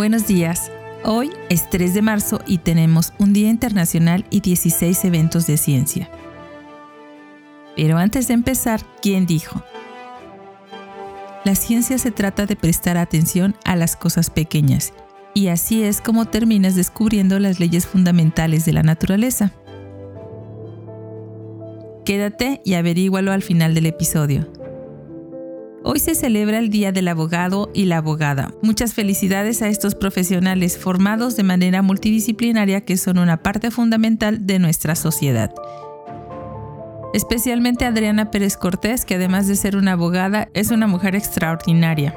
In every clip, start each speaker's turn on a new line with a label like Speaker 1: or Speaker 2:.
Speaker 1: Buenos días. Hoy es 3 de marzo y tenemos un Día Internacional y 16 eventos de ciencia. Pero antes de empezar, ¿quién dijo? La ciencia se trata de prestar atención a las cosas pequeñas, y así es como terminas descubriendo las leyes fundamentales de la naturaleza. Quédate y averígualo al final del episodio. Hoy se celebra el Día del Abogado y la Abogada. Muchas felicidades a estos profesionales formados de manera multidisciplinaria que son una parte fundamental de nuestra sociedad. Especialmente Adriana Pérez Cortés, que además de ser una abogada, es una mujer extraordinaria.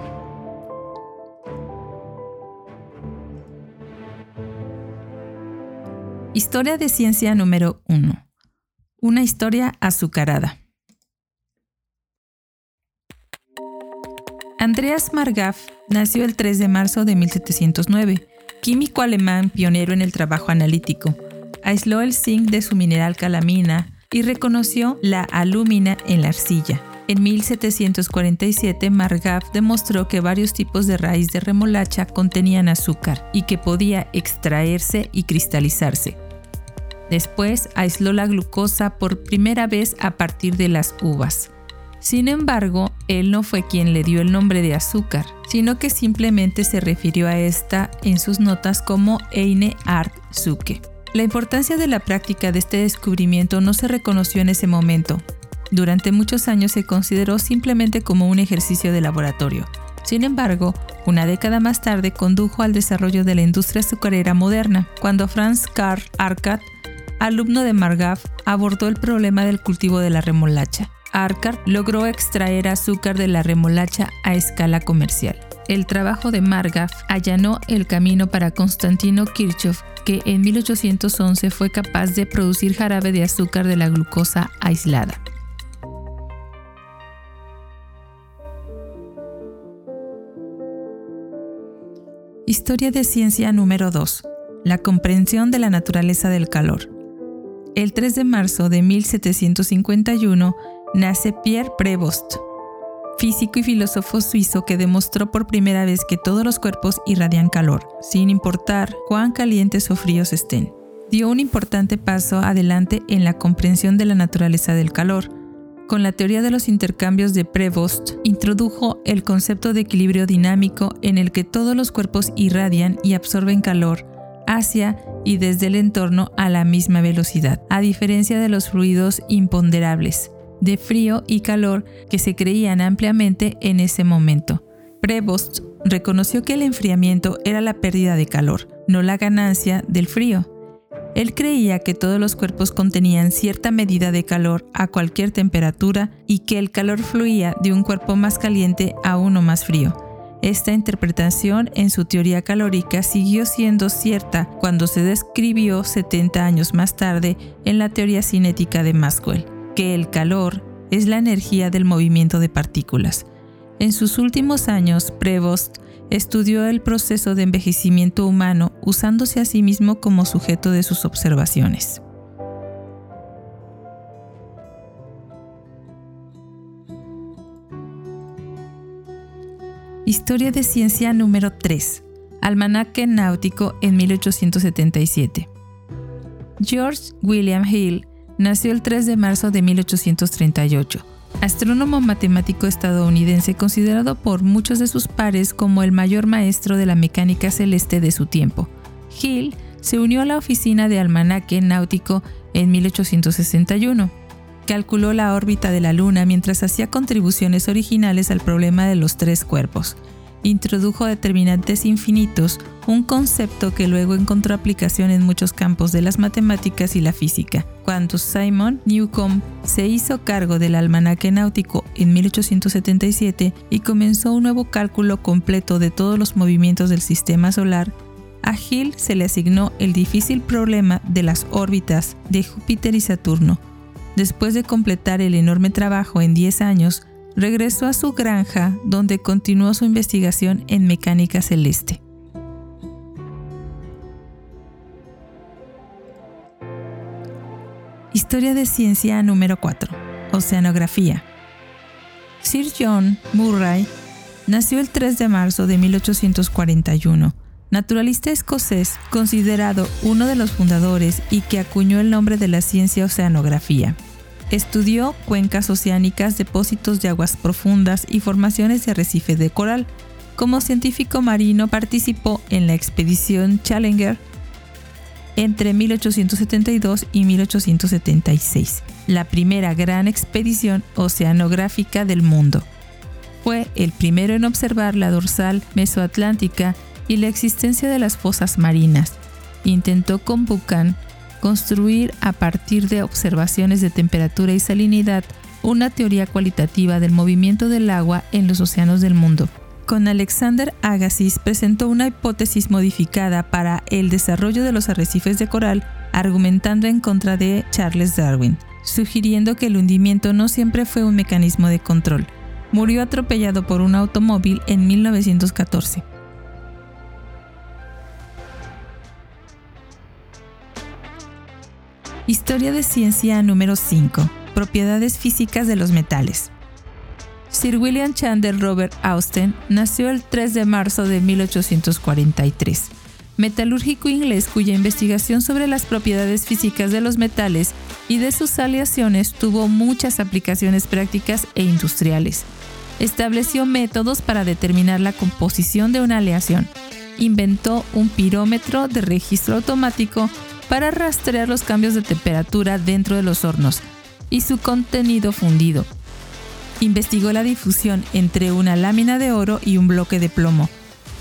Speaker 1: Historia de ciencia número 1. Una historia azucarada. Andreas Margaf nació el 3 de marzo de 1709, químico alemán pionero en el trabajo analítico. Aisló el zinc de su mineral calamina y reconoció la alúmina en la arcilla. En 1747, Margaf demostró que varios tipos de raíz de remolacha contenían azúcar y que podía extraerse y cristalizarse. Después aisló la glucosa por primera vez a partir de las uvas. Sin embargo, él no fue quien le dio el nombre de azúcar, sino que simplemente se refirió a esta en sus notas como Eine Art Zuke. La importancia de la práctica de este descubrimiento no se reconoció en ese momento. Durante muchos años se consideró simplemente como un ejercicio de laboratorio. Sin embargo, una década más tarde condujo al desarrollo de la industria azucarera moderna, cuando Franz Karl Arcad, alumno de Margaf, abordó el problema del cultivo de la remolacha. Arcad logró extraer azúcar de la remolacha a escala comercial. El trabajo de Margaf allanó el camino para Constantino Kirchhoff, que en 1811 fue capaz de producir jarabe de azúcar de la glucosa aislada. Historia de ciencia número 2. La comprensión de la naturaleza del calor. El 3 de marzo de 1751, nace Pierre Prevost, físico y filósofo suizo que demostró por primera vez que todos los cuerpos irradian calor, sin importar cuán calientes o fríos estén. Dio un importante paso adelante en la comprensión de la naturaleza del calor. Con la teoría de los intercambios de Prevost, introdujo el concepto de equilibrio dinámico en el que todos los cuerpos irradian y absorben calor hacia y desde el entorno a la misma velocidad, a diferencia de los fluidos imponderables, de frío y calor que se creían ampliamente en ese momento. Prevost reconoció que el enfriamiento era la pérdida de calor, no la ganancia del frío. Él creía que todos los cuerpos contenían cierta medida de calor a cualquier temperatura y que el calor fluía de un cuerpo más caliente a uno más frío. Esta interpretación en su teoría calórica siguió siendo cierta cuando se describió 70 años más tarde en la teoría cinética de Maxwell que el calor es la energía del movimiento de partículas. En sus últimos años, Prevost estudió el proceso de envejecimiento humano usándose a sí mismo como sujeto de sus observaciones. Historia de ciencia número 3. Almanaque náutico en 1877. George William Hill Nació el 3 de marzo de 1838. Astrónomo matemático estadounidense considerado por muchos de sus pares como el mayor maestro de la mecánica celeste de su tiempo. Hill se unió a la oficina de almanaque náutico en 1861. Calculó la órbita de la Luna mientras hacía contribuciones originales al problema de los tres cuerpos introdujo determinantes infinitos, un concepto que luego encontró aplicación en muchos campos de las matemáticas y la física. Cuando Simon Newcomb se hizo cargo del almanaque náutico en 1877 y comenzó un nuevo cálculo completo de todos los movimientos del sistema solar, a Hill se le asignó el difícil problema de las órbitas de Júpiter y Saturno. Después de completar el enorme trabajo en 10 años, regresó a su granja donde continuó su investigación en mecánica celeste. Historia de ciencia número 4. Oceanografía. Sir John Murray nació el 3 de marzo de 1841. naturalista escocés considerado uno de los fundadores y que acuñó el nombre de la ciencia oceanografía. Estudió cuencas oceánicas, depósitos de aguas profundas y formaciones de arrecife de coral. Como científico marino participó en la expedición Challenger entre 1872 y 1876, la primera gran expedición oceanográfica del mundo. Fue el primero en observar la dorsal mesoatlántica y la existencia de las fosas marinas. Intentó con Buchan construir a partir de observaciones de temperatura y salinidad una teoría cualitativa del movimiento del agua en los océanos del mundo. Con Alexander Agassiz presentó una hipótesis modificada para el desarrollo de los arrecifes de coral, argumentando en contra de Charles Darwin, sugiriendo que el hundimiento no siempre fue un mecanismo de control. Murió atropellado por un automóvil en 1914. Historia de ciencia número 5. Propiedades físicas de los metales. Sir William Chandler Robert Austin nació el 3 de marzo de 1843, metalúrgico inglés cuya investigación sobre las propiedades físicas de los metales y de sus aleaciones tuvo muchas aplicaciones prácticas e industriales. Estableció métodos para determinar la composición de una aleación. Inventó un pirómetro de registro automático para rastrear los cambios de temperatura dentro de los hornos y su contenido fundido. Investigó la difusión entre una lámina de oro y un bloque de plomo.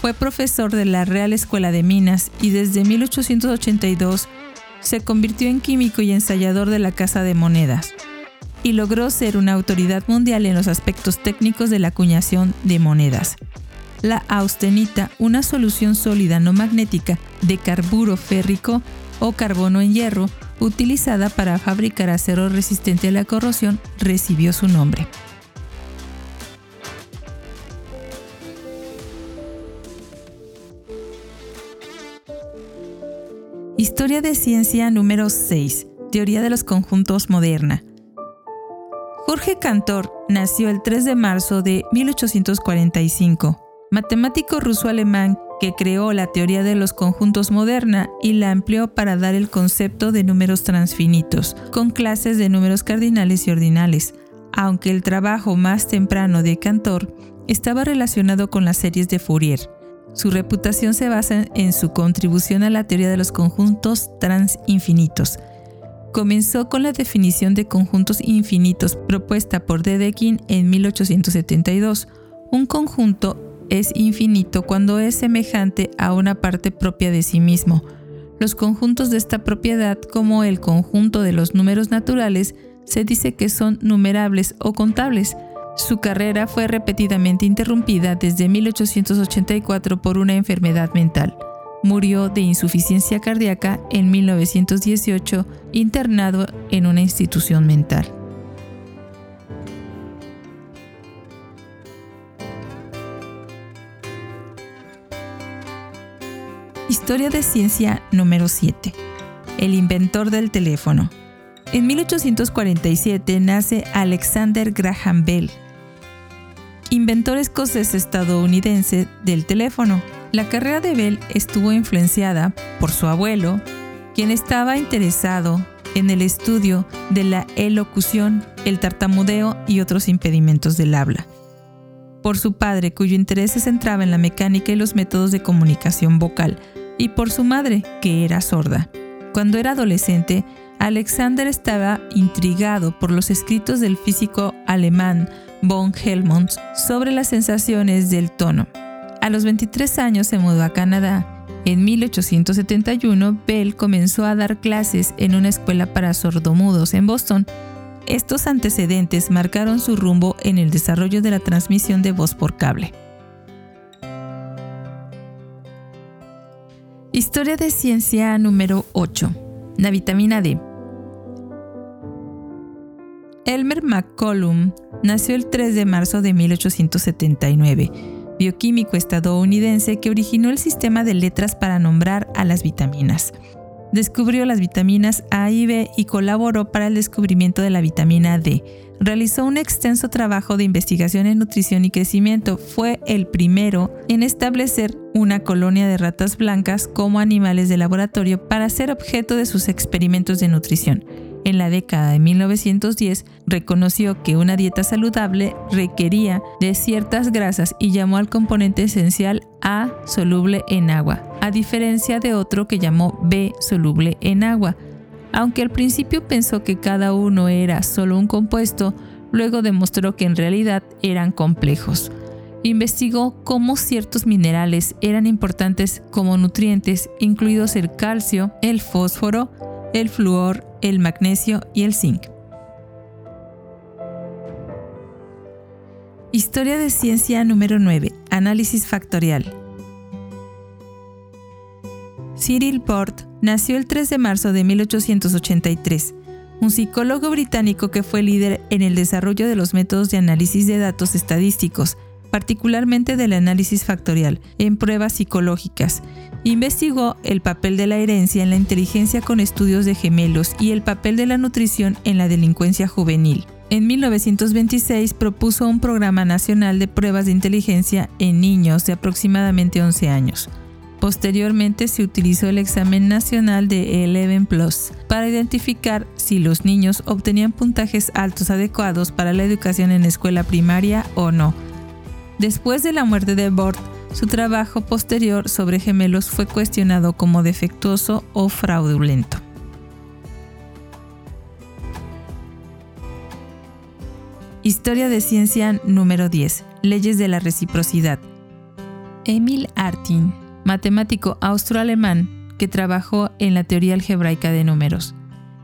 Speaker 1: Fue profesor de la Real Escuela de Minas y desde 1882 se convirtió en químico y ensayador de la Casa de Monedas y logró ser una autoridad mundial en los aspectos técnicos de la acuñación de monedas. La austenita, una solución sólida no magnética de carburo férrico, o carbono en hierro, utilizada para fabricar acero resistente a la corrosión, recibió su nombre. Historia de ciencia número 6. Teoría de los conjuntos moderna. Jorge Cantor nació el 3 de marzo de 1845, matemático ruso-alemán que creó la teoría de los conjuntos moderna y la amplió para dar el concepto de números transfinitos, con clases de números cardinales y ordinales, aunque el trabajo más temprano de Cantor estaba relacionado con las series de Fourier. Su reputación se basa en su contribución a la teoría de los conjuntos transinfinitos. Comenzó con la definición de conjuntos infinitos propuesta por Dedekind en 1872. Un conjunto es infinito cuando es semejante a una parte propia de sí mismo. Los conjuntos de esta propiedad, como el conjunto de los números naturales, se dice que son numerables o contables. Su carrera fue repetidamente interrumpida desde 1884 por una enfermedad mental. Murió de insuficiencia cardíaca en 1918 internado en una institución mental. Historia de ciencia número 7. El inventor del teléfono. En 1847 nace Alexander Graham Bell, inventor escocés estadounidense del teléfono. La carrera de Bell estuvo influenciada por su abuelo, quien estaba interesado en el estudio de la elocución, el tartamudeo y otros impedimentos del habla. Por su padre, cuyo interés se centraba en la mecánica y los métodos de comunicación vocal, y por su madre, que era sorda. Cuando era adolescente, Alexander estaba intrigado por los escritos del físico alemán von Helmont sobre las sensaciones del tono. A los 23 años se mudó a Canadá. En 1871, Bell comenzó a dar clases en una escuela para sordomudos en Boston. Estos antecedentes marcaron su rumbo en el desarrollo de la transmisión de voz por cable. Historia de ciencia número 8. La vitamina D. Elmer McCollum nació el 3 de marzo de 1879, bioquímico estadounidense que originó el sistema de letras para nombrar a las vitaminas. Descubrió las vitaminas A y B y colaboró para el descubrimiento de la vitamina D, realizó un extenso trabajo de investigación en nutrición y crecimiento. Fue el primero en establecer una colonia de ratas blancas como animales de laboratorio para ser objeto de sus experimentos de nutrición. En la década de 1910 reconoció que una dieta saludable requería de ciertas grasas y llamó al componente esencial A soluble en agua, a diferencia de otro que llamó B soluble en agua. Aunque al principio pensó que cada uno era solo un compuesto, luego demostró que en realidad eran complejos. Investigó cómo ciertos minerales eran importantes como nutrientes, incluidos el calcio, el fósforo, el flúor, el magnesio y el zinc. Historia de ciencia número 9. Análisis factorial. Cyril Port nació el 3 de marzo de 1883, un psicólogo británico que fue líder en el desarrollo de los métodos de análisis de datos estadísticos, particularmente del análisis factorial, en pruebas psicológicas. Investigó el papel de la herencia en la inteligencia con estudios de gemelos y el papel de la nutrición en la delincuencia juvenil. En 1926 propuso un programa nacional de pruebas de inteligencia en niños de aproximadamente 11 años. Posteriormente se utilizó el examen nacional de Eleven Plus para identificar si los niños obtenían puntajes altos adecuados para la educación en escuela primaria o no. Después de la muerte de Bort, su trabajo posterior sobre gemelos fue cuestionado como defectuoso o fraudulento. Historia de ciencia número 10. Leyes de la reciprocidad. Emil Artin matemático austroalemán que trabajó en la teoría algebraica de números.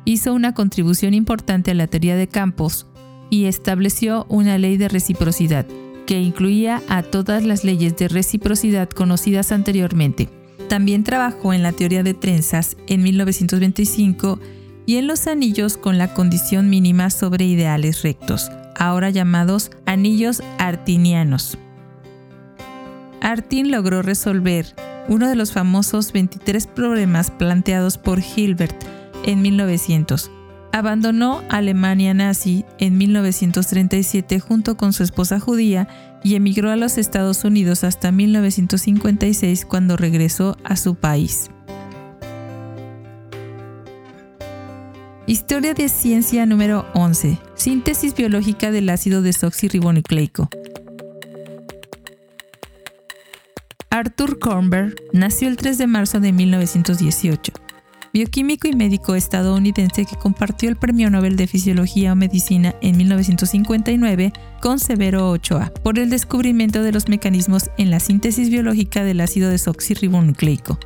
Speaker 1: Hizo una contribución importante a la teoría de campos y estableció una ley de reciprocidad que incluía a todas las leyes de reciprocidad conocidas anteriormente. También trabajó en la teoría de trenzas en 1925 y en los anillos con la condición mínima sobre ideales rectos, ahora llamados anillos artinianos. Artin logró resolver uno de los famosos 23 problemas planteados por Hilbert en 1900. Abandonó Alemania nazi en 1937 junto con su esposa judía y emigró a los Estados Unidos hasta 1956 cuando regresó a su país. Historia de ciencia número 11. Síntesis biológica del ácido desoxirribonucleico. Arthur Kornberg nació el 3 de marzo de 1918, bioquímico y médico estadounidense que compartió el Premio Nobel de Fisiología o Medicina en 1959 con Severo Ochoa por el descubrimiento de los mecanismos en la síntesis biológica del ácido desoxirribonucleico.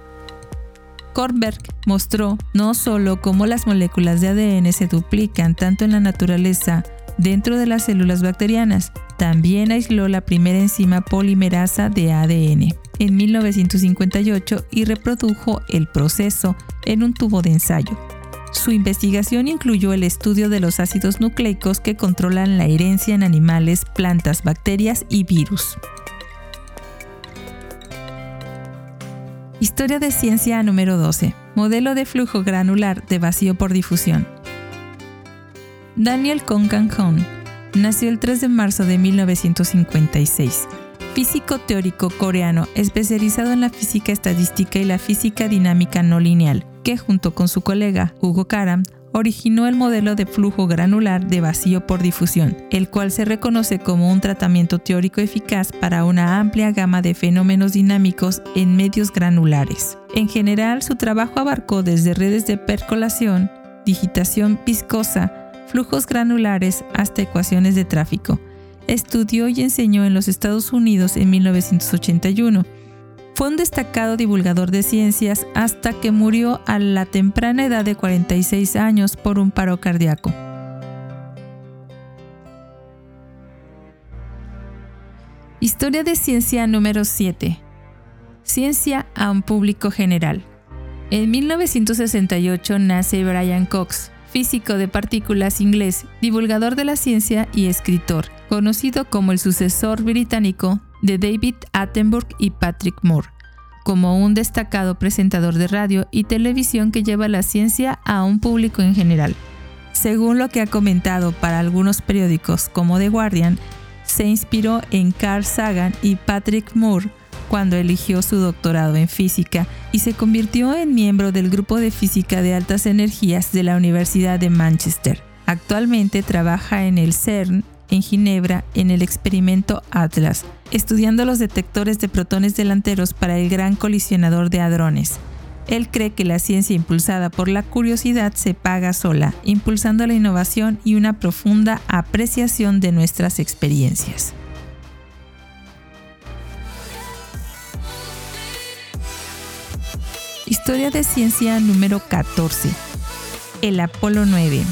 Speaker 1: Kornberg mostró no solo cómo las moléculas de ADN se duplican tanto en la naturaleza dentro de las células bacterianas, también aisló la primera enzima polimerasa de ADN en 1958 y reprodujo el proceso en un tubo de ensayo. Su investigación incluyó el estudio de los ácidos nucleicos que controlan la herencia en animales, plantas, bacterias y virus. Historia de ciencia número 12. Modelo de flujo granular de vacío por difusión. Daniel Hon nació el 3 de marzo de 1956 físico teórico coreano especializado en la física estadística y la física dinámica no lineal, que junto con su colega Hugo Karam originó el modelo de flujo granular de vacío por difusión, el cual se reconoce como un tratamiento teórico eficaz para una amplia gama de fenómenos dinámicos en medios granulares. En general, su trabajo abarcó desde redes de percolación, digitación viscosa, flujos granulares hasta ecuaciones de tráfico, estudió y enseñó en los Estados Unidos en 1981. Fue un destacado divulgador de ciencias hasta que murió a la temprana edad de 46 años por un paro cardíaco. Historia de ciencia número 7. Ciencia a un público general. En 1968 nace Brian Cox, físico de partículas inglés, divulgador de la ciencia y escritor conocido como el sucesor británico de David Attenborough y Patrick Moore, como un destacado presentador de radio y televisión que lleva la ciencia a un público en general. Según lo que ha comentado para algunos periódicos como The Guardian, se inspiró en Carl Sagan y Patrick Moore cuando eligió su doctorado en física y se convirtió en miembro del grupo de física de altas energías de la Universidad de Manchester. Actualmente trabaja en el CERN en Ginebra en el experimento Atlas, estudiando los detectores de protones delanteros para el gran colisionador de hadrones. Él cree que la ciencia impulsada por la curiosidad se paga sola, impulsando la innovación y una profunda apreciación de nuestras experiencias. Historia de ciencia número 14. El Apolo 9.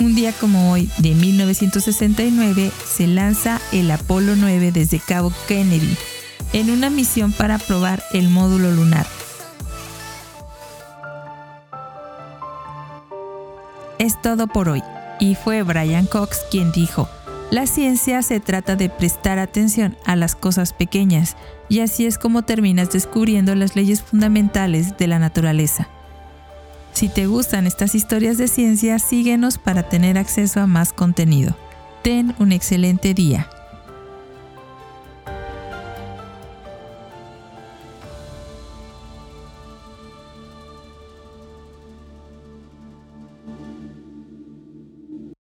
Speaker 1: Un día como hoy, de 1969, se lanza el Apolo 9 desde Cabo Kennedy, en una misión para probar el módulo lunar. Es todo por hoy, y fue Brian Cox quien dijo, la ciencia se trata de prestar atención a las cosas pequeñas, y así es como terminas descubriendo las leyes fundamentales de la naturaleza. Si te gustan estas historias de ciencia, síguenos para tener acceso a más contenido. Ten un excelente día.